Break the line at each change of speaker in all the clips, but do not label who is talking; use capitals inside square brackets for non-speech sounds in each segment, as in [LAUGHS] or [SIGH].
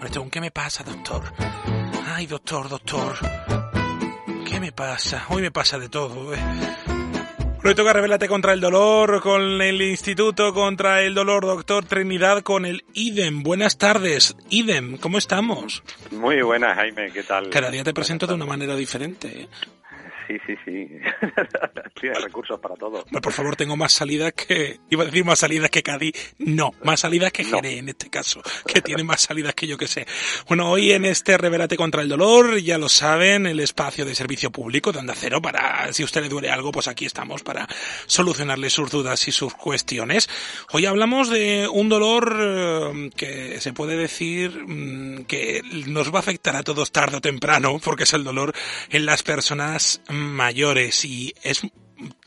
Hombre, ¿qué me pasa, doctor? Ay, doctor, doctor. ¿Qué me pasa? Hoy me pasa de todo. ¿eh? Hoy toca Revelate contra el dolor, con el Instituto contra el Dolor, doctor Trinidad, con el IDEM. Buenas tardes, IDEM, ¿cómo estamos?
Muy buenas, Jaime, ¿qué tal?
Cada día te presento de una manera diferente.
Sí, sí, sí. [LAUGHS] Tiene recursos para todo.
por favor, tengo más salidas que... Iba a decir más salidas que Cádiz. No, más salidas que Jerez en este caso, que tiene más salidas que yo que sé. Bueno, hoy en este Reverate contra el Dolor, ya lo saben, el espacio de servicio público de Onda Cero para, si a usted le duele algo, pues aquí estamos para solucionarle sus dudas y sus cuestiones. Hoy hablamos de un dolor eh, que se puede decir mm, que nos va a afectar a todos tarde o temprano, porque es el dolor en las personas mayores y es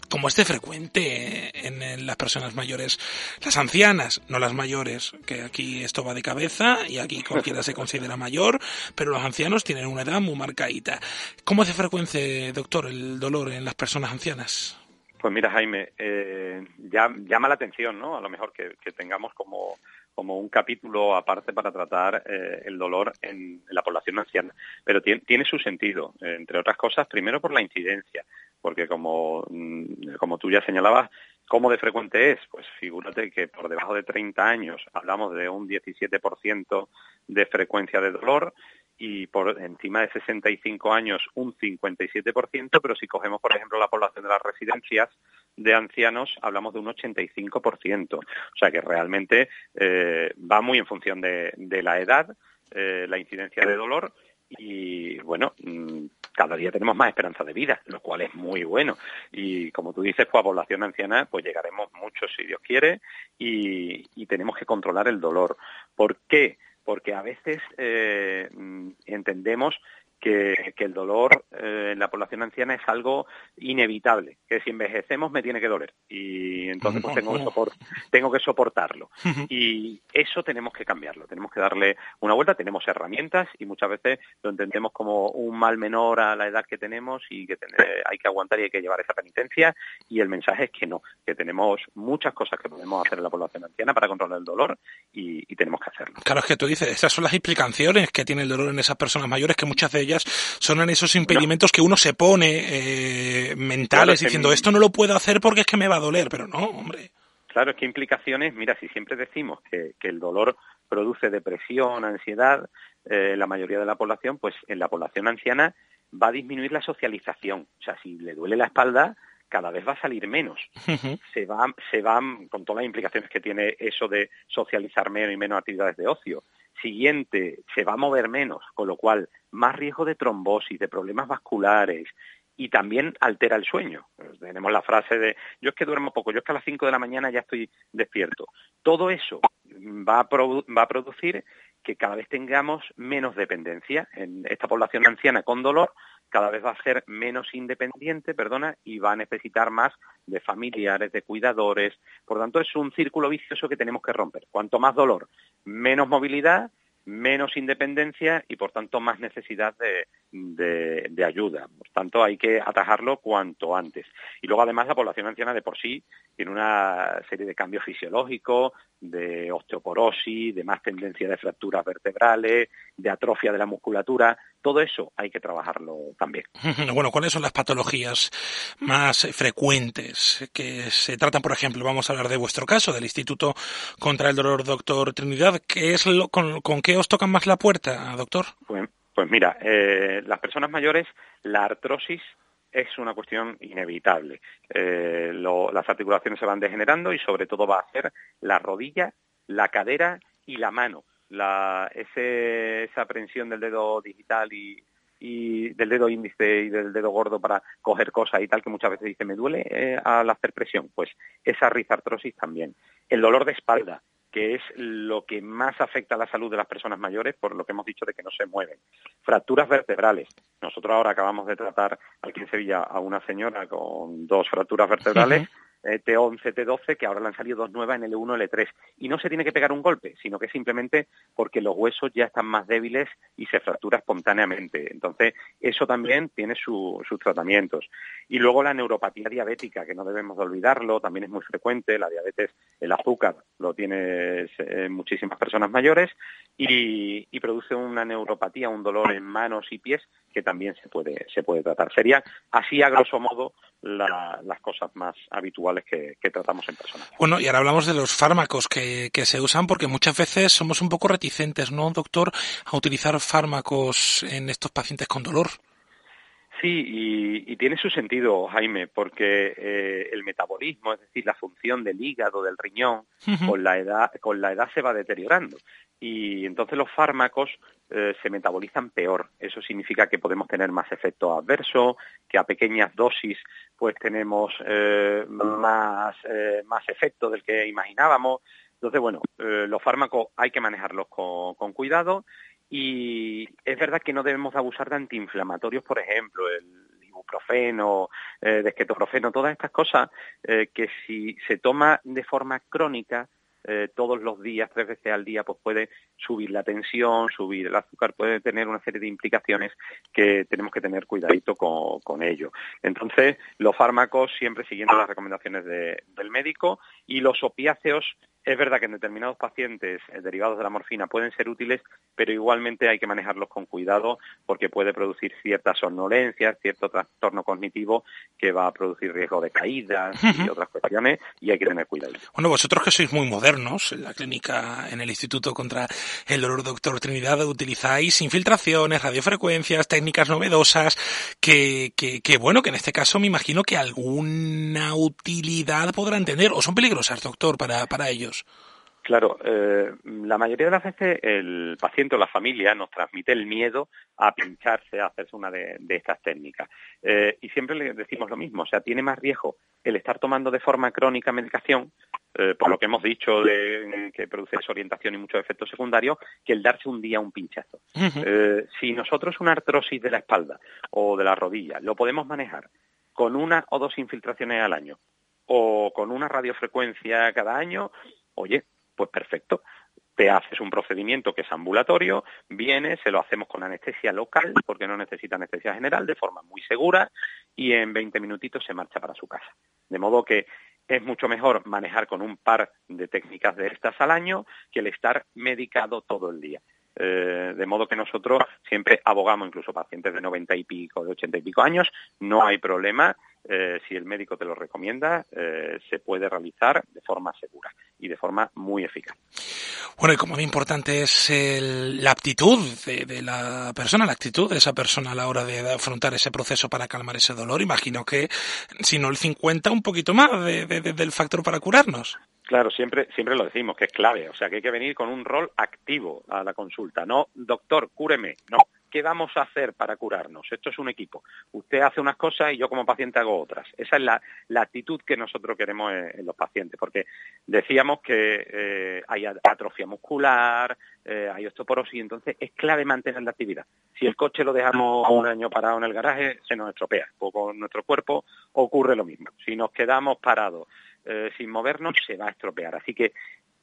como es de frecuente en, las personas mayores, las ancianas, no las mayores, que aquí esto va de cabeza y aquí [LAUGHS] cualquiera se considera mayor, pero los ancianos tienen una edad muy marcadita. ¿Cómo es de frecuente, doctor, el dolor en las personas ancianas?
Pues mira, Jaime, eh, ya, llama la atención, ¿no? A lo mejor que, tengamos como, como un capítulo aparte para tratar eh, el dolor en, la población anciana. Pero tiene, su sentido, entre otras cosas, primero por la incidencia, porque como, mm, como tú ya señalabas, ¿cómo de frecuente es? Pues figúrate que por debajo de 30 años hablamos de un 17% de frecuencia de dolor y por encima de 65 años un 57%, pero si cogemos, por ejemplo, la población de las residencias de ancianos, hablamos de un 85%. O sea que realmente eh, va muy en función de, la edad, eh, la incidencia de dolor y, bueno, mm, cada día tenemos más esperanza de vida, lo cual es muy bueno. Y como tú dices, pues a población anciana, pues llegaremos mucho si Dios quiere y, y tenemos que controlar el dolor. ¿Por qué? Porque a veces eh, mm, entendemos que, el dolor eh, en la población anciana es algo inevitable, que si envejecemos me tiene que doler. Y entonces pues tengo que, tengo que soportarlo. Y eso tenemos que cambiarlo, tenemos que darle una vuelta, tenemos herramientas y muchas veces lo entendemos como un mal menor a la edad que tenemos y que hay que aguantar y hay que llevar esa penitencia. Y el mensaje es que no, que tenemos muchas cosas que podemos hacer en la población anciana para controlar el dolor y, tenemos que hacerlo.
Claro, es que tú dices, esas son las implicaciones que tiene el dolor en esas personas mayores que muchas de ellas son en esos impedimentos que uno se pone eh, mentales diciendo esto no lo puedo hacer porque es que me va a doler, pero no, hombre.
Claro, es que implicaciones, mira, si siempre decimos que, el dolor produce depresión, ansiedad, eh, la mayoría de la población, pues en la población anciana va a disminuir la socialización. O sea, si le duele la espalda, cada vez va a salir menos. Se va, se van, con todas las implicaciones que tiene eso de socializar menos y menos actividades de ocio. Siguiente, se va a mover menos, con lo cual más riesgo de trombosis, de problemas vasculares y también altera el sueño. Tenemos la frase de yo es que duermo poco, yo es que a las 5 de la mañana ya estoy despierto. Todo eso va a, va a producir que cada vez tengamos menos dependencia. En esta población anciana con dolor cada vez va a ser menos independiente, perdona, y va a necesitar más de familiares, de cuidadores. Por tanto, es un círculo vicioso que tenemos que romper. Cuanto más dolor, menos movilidad, menos independencia y por tanto más necesidad de, de, ayuda. Por tanto hay que atajarlo cuanto antes. Y luego además la población anciana de por sí tiene una serie de cambios fisiológicos, de osteoporosis, de más tendencia de fracturas vertebrales, de atrofia de la musculatura. Todo eso hay que trabajarlo también. [LAUGHS]
Bueno, ¿cuáles son las patologías más frecuentes que se tratan, por ejemplo? Vamos a hablar de vuestro caso, del Instituto contra el Dolor, doctor Trinidad. ¿Qué es lo, con, qué os tocan más la puerta, doctor?
Pues, pues mira, eh, las personas mayores, la artrosis es una cuestión inevitable. Eh, las articulaciones se van degenerando y sobre todo va a ser la rodilla, la cadera y la mano. La, esa aprensión del dedo digital y, del dedo índice y del dedo gordo para coger cosas y tal, que muchas veces dice me duele eh, al hacer presión, pues esa rizartrosis también. El dolor de espalda, que es lo que más afecta a la salud de las personas mayores, por lo que hemos dicho de que no se mueven. Fracturas vertebrales. Nosotros ahora acabamos de tratar aquí en Sevilla a una señora con dos fracturas vertebrales. T11, eh, T12, que ahora han salido dos nuevas en L1, L3. Y no se tiene que pegar un golpe, sino que simplemente porque los huesos ya están más débiles y se fractura espontáneamente. Entonces, eso también tiene sus tratamientos. Y luego la neuropatía diabética, que no debemos de olvidarlo, también es muy frecuente. La diabetes, el azúcar, lo tiene eh, muchísimas personas mayores. Y, produce una neuropatía, un dolor en manos y pies que también se puede, se puede tratar. Serían así a grosso modo las cosas más habituales que, tratamos en personas.
Bueno, y ahora hablamos de los fármacos que, que, se usan porque muchas veces somos un poco reticentes, ¿no, doctor, a utilizar fármacos en estos pacientes con dolor?
Sí, y, tiene su sentido, Jaime, porque eh, el metabolismo, es decir, la función del hígado, del riñón, con la edad, con la edad se va deteriorando y entonces los fármacos eh, se metabolizan peor. Eso significa que podemos tener más efectos adversos, que a pequeñas dosis pues tenemos eh, más más efecto del que imaginábamos. Entonces, bueno, los fármacos hay que manejarlos con, con cuidado y es verdad que no debemos abusar de antiinflamatorios, por ejemplo, el ibuprofeno, eh, desquetoprofeno, todas estas cosas eh, que si se toma de forma crónica, eh, todos los días, tres veces al día, pues puede subir la tensión, subir el azúcar, puede tener una serie de implicaciones que tenemos que tener cuidadito con, con ello. Entonces, los fármacos siempre siguiendo las recomendaciones del médico y los opiáceos es verdad que en determinados pacientes eh, derivados de la morfina pueden ser útiles, pero igualmente hay que manejarlos con cuidado porque puede producir ciertas somnolencias, cierto trastorno cognitivo que va a producir riesgo de caídas y otras cuestiones y hay que tener cuidado.
Bueno, vosotros que sois muy modernos en la clínica, en el Instituto contra el Dolor Doctor Trinidad, utilizáis infiltraciones, radiofrecuencias, técnicas novedosas que, que, que, bueno, que en este caso me imagino que alguna utilidad podrán tener o son peligrosas, doctor, para, para ellos.
Claro, eh, la mayoría de las veces el paciente o la familia nos transmite el miedo a pincharse, a hacerse una de, estas técnicas. Eh, y siempre le decimos lo mismo, o sea, tiene más riesgo el estar tomando de forma crónica medicación, eh, por lo que hemos dicho de, que produce desorientación y muchos efectos secundarios, que el darse un día un pinchazo. si nosotros una artrosis de la espalda o de la rodilla lo podemos manejar con una o dos infiltraciones al año, o con una radiofrecuencia cada año, oye, pues perfecto. Te haces un procedimiento que es ambulatorio, viene, se lo hacemos con anestesia local, porque no necesita anestesia general, de forma muy segura, y en 20 minutitos se marcha para su casa. De modo que es mucho mejor manejar con un par de técnicas de estas al año que el estar medicado todo el día. Eh, de modo que nosotros siempre abogamos, incluso pacientes de 90 y pico, de 80 y pico años, no hay problema, eh, si el médico te lo recomienda, eh, se puede realizar de forma segura y de forma muy eficaz.
Bueno, y como muy importante es la aptitud de, la persona, la actitud de esa persona a la hora de afrontar ese proceso para calmar ese dolor, imagino que si no el 50, un poquito más del factor para curarnos.
Claro, siempre, siempre lo decimos, que es clave. O sea, que hay que venir con un rol activo a la consulta. No, doctor, cúreme. No, ¿qué vamos a hacer para curarnos? Esto es un equipo. Usted hace unas cosas y yo como paciente hago otras. Esa es la, actitud que nosotros queremos en, los pacientes, porque decíamos que eh, hay atrofia muscular, eh, hay osteoporosis, entonces es clave mantener la actividad. Si el coche lo dejamos un año parado en el garaje, se nos estropea. O con nuestro cuerpo ocurre lo mismo. Si nos quedamos parados eh, sin movernos, se va a estropear. Así que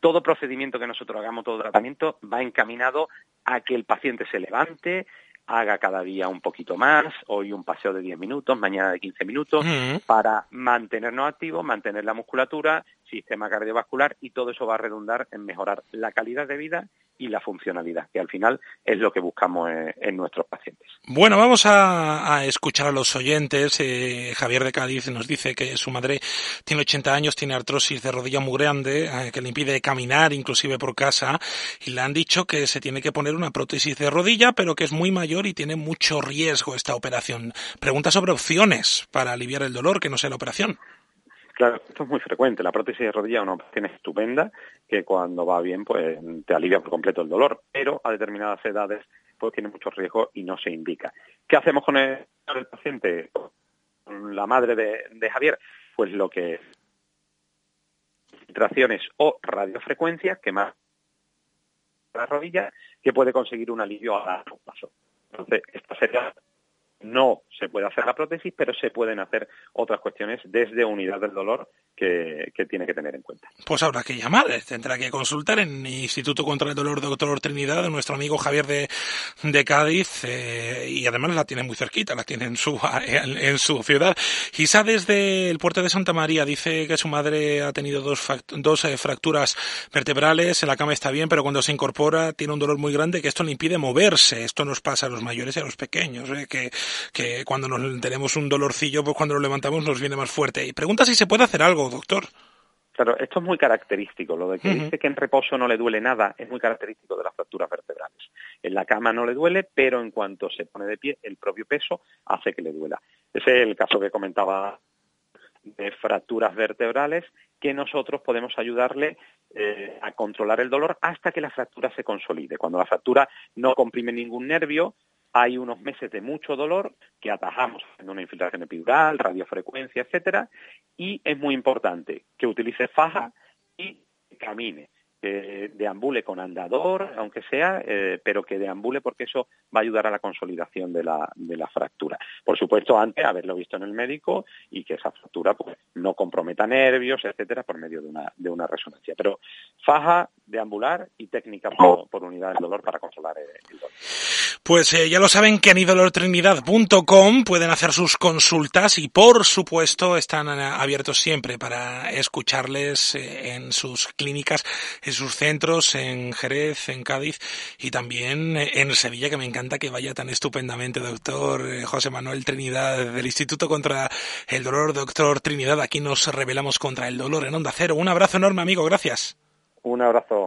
todo procedimiento que nosotros hagamos, todo tratamiento, va encaminado a que el paciente se levante, haga cada día un poquito más, hoy un paseo de 10 minutos, mañana de 15 minutos, para mantenernos activos, mantener la musculatura, sistema cardiovascular y todo eso va a redundar en mejorar la calidad de vida y la funcionalidad, que al final es lo que buscamos en, nuestros pacientes.
Bueno, vamos a, escuchar a los oyentes. Eh, Javier de Cádiz nos dice que su madre tiene 80 años, tiene artrosis de rodilla muy grande, eh, que le impide caminar inclusive por casa, y le han dicho que se tiene que poner una prótesis de rodilla, pero que es muy mayor y tiene mucho riesgo esta operación. Pregunta sobre opciones para aliviar el dolor, que no sea la operación.
Claro, esto es muy frecuente. La prótesis de rodilla es una opción estupenda que cuando va bien pues te alivia por completo el dolor, pero a determinadas edades pues tiene mucho riesgo y no se indica. ¿Qué hacemos con el, paciente? Con la madre de, Javier, pues lo que filtraciones o radiofrecuencias que más la rodilla que puede conseguir un alivio a largo plazo. Entonces, esta sería no se puede hacer la prótesis, pero se pueden hacer otras cuestiones desde unidad del dolor que, tiene que tener en cuenta.
Pues habrá que llamar, tendrá que consultar en Instituto contra el Dolor Doctor Trinidad, nuestro amigo Javier de, Cádiz, eh, y además la tiene muy cerquita, la tiene en su, en, su ciudad. Isa desde el puerto de Santa María dice que su madre ha tenido dos, dos eh, fracturas vertebrales, en la cama está bien, pero cuando se incorpora tiene un dolor muy grande que esto le impide moverse. Esto nos pasa a los mayores y a los pequeños, ¿eh? que, que cuando nos tenemos un dolorcillo, pues cuando lo levantamos nos viene más fuerte. Y pregunta si se puede hacer algo, doctor.
Claro, esto es muy característico. Lo de que dice que en reposo no le duele nada es muy característico de las fracturas vertebrales. En la cama no le duele, pero en cuanto se pone de pie, el propio peso hace que le duela. Ese es el caso que comentaba de fracturas vertebrales que nosotros podemos ayudarle eh, a controlar el dolor hasta que la fractura se consolide. Cuando la fractura no comprime ningún nervio, hay unos meses de mucho dolor que atajamos en una infiltración epidural, radiofrecuencia, etcétera, y es muy importante que utilice faja y camine que deambule con andador, aunque sea, eh, pero que deambule porque eso va a ayudar a la consolidación de la, de la fractura. Por supuesto, antes haberlo visto en el médico y que esa fractura pues, no comprometa nervios, etcétera, por medio de una, de una resonancia. Pero faja, deambular y técnica por, unidad del dolor para consolar el, dolor.
Pues eh, ya lo saben que anidolortrinidad.com pueden hacer sus consultas y por supuesto están eh, abiertos siempre para escucharles en sus clínicas en sus centros en Jerez, en Cádiz y también en Sevilla, que me encanta que vaya tan estupendamente, doctor eh, José Manuel Trinidad del Instituto contra el Dolor, doctor Trinidad. Aquí nos rebelamos contra el dolor en Onda Cero. Un abrazo enorme, amigo. Gracias.
Un abrazo.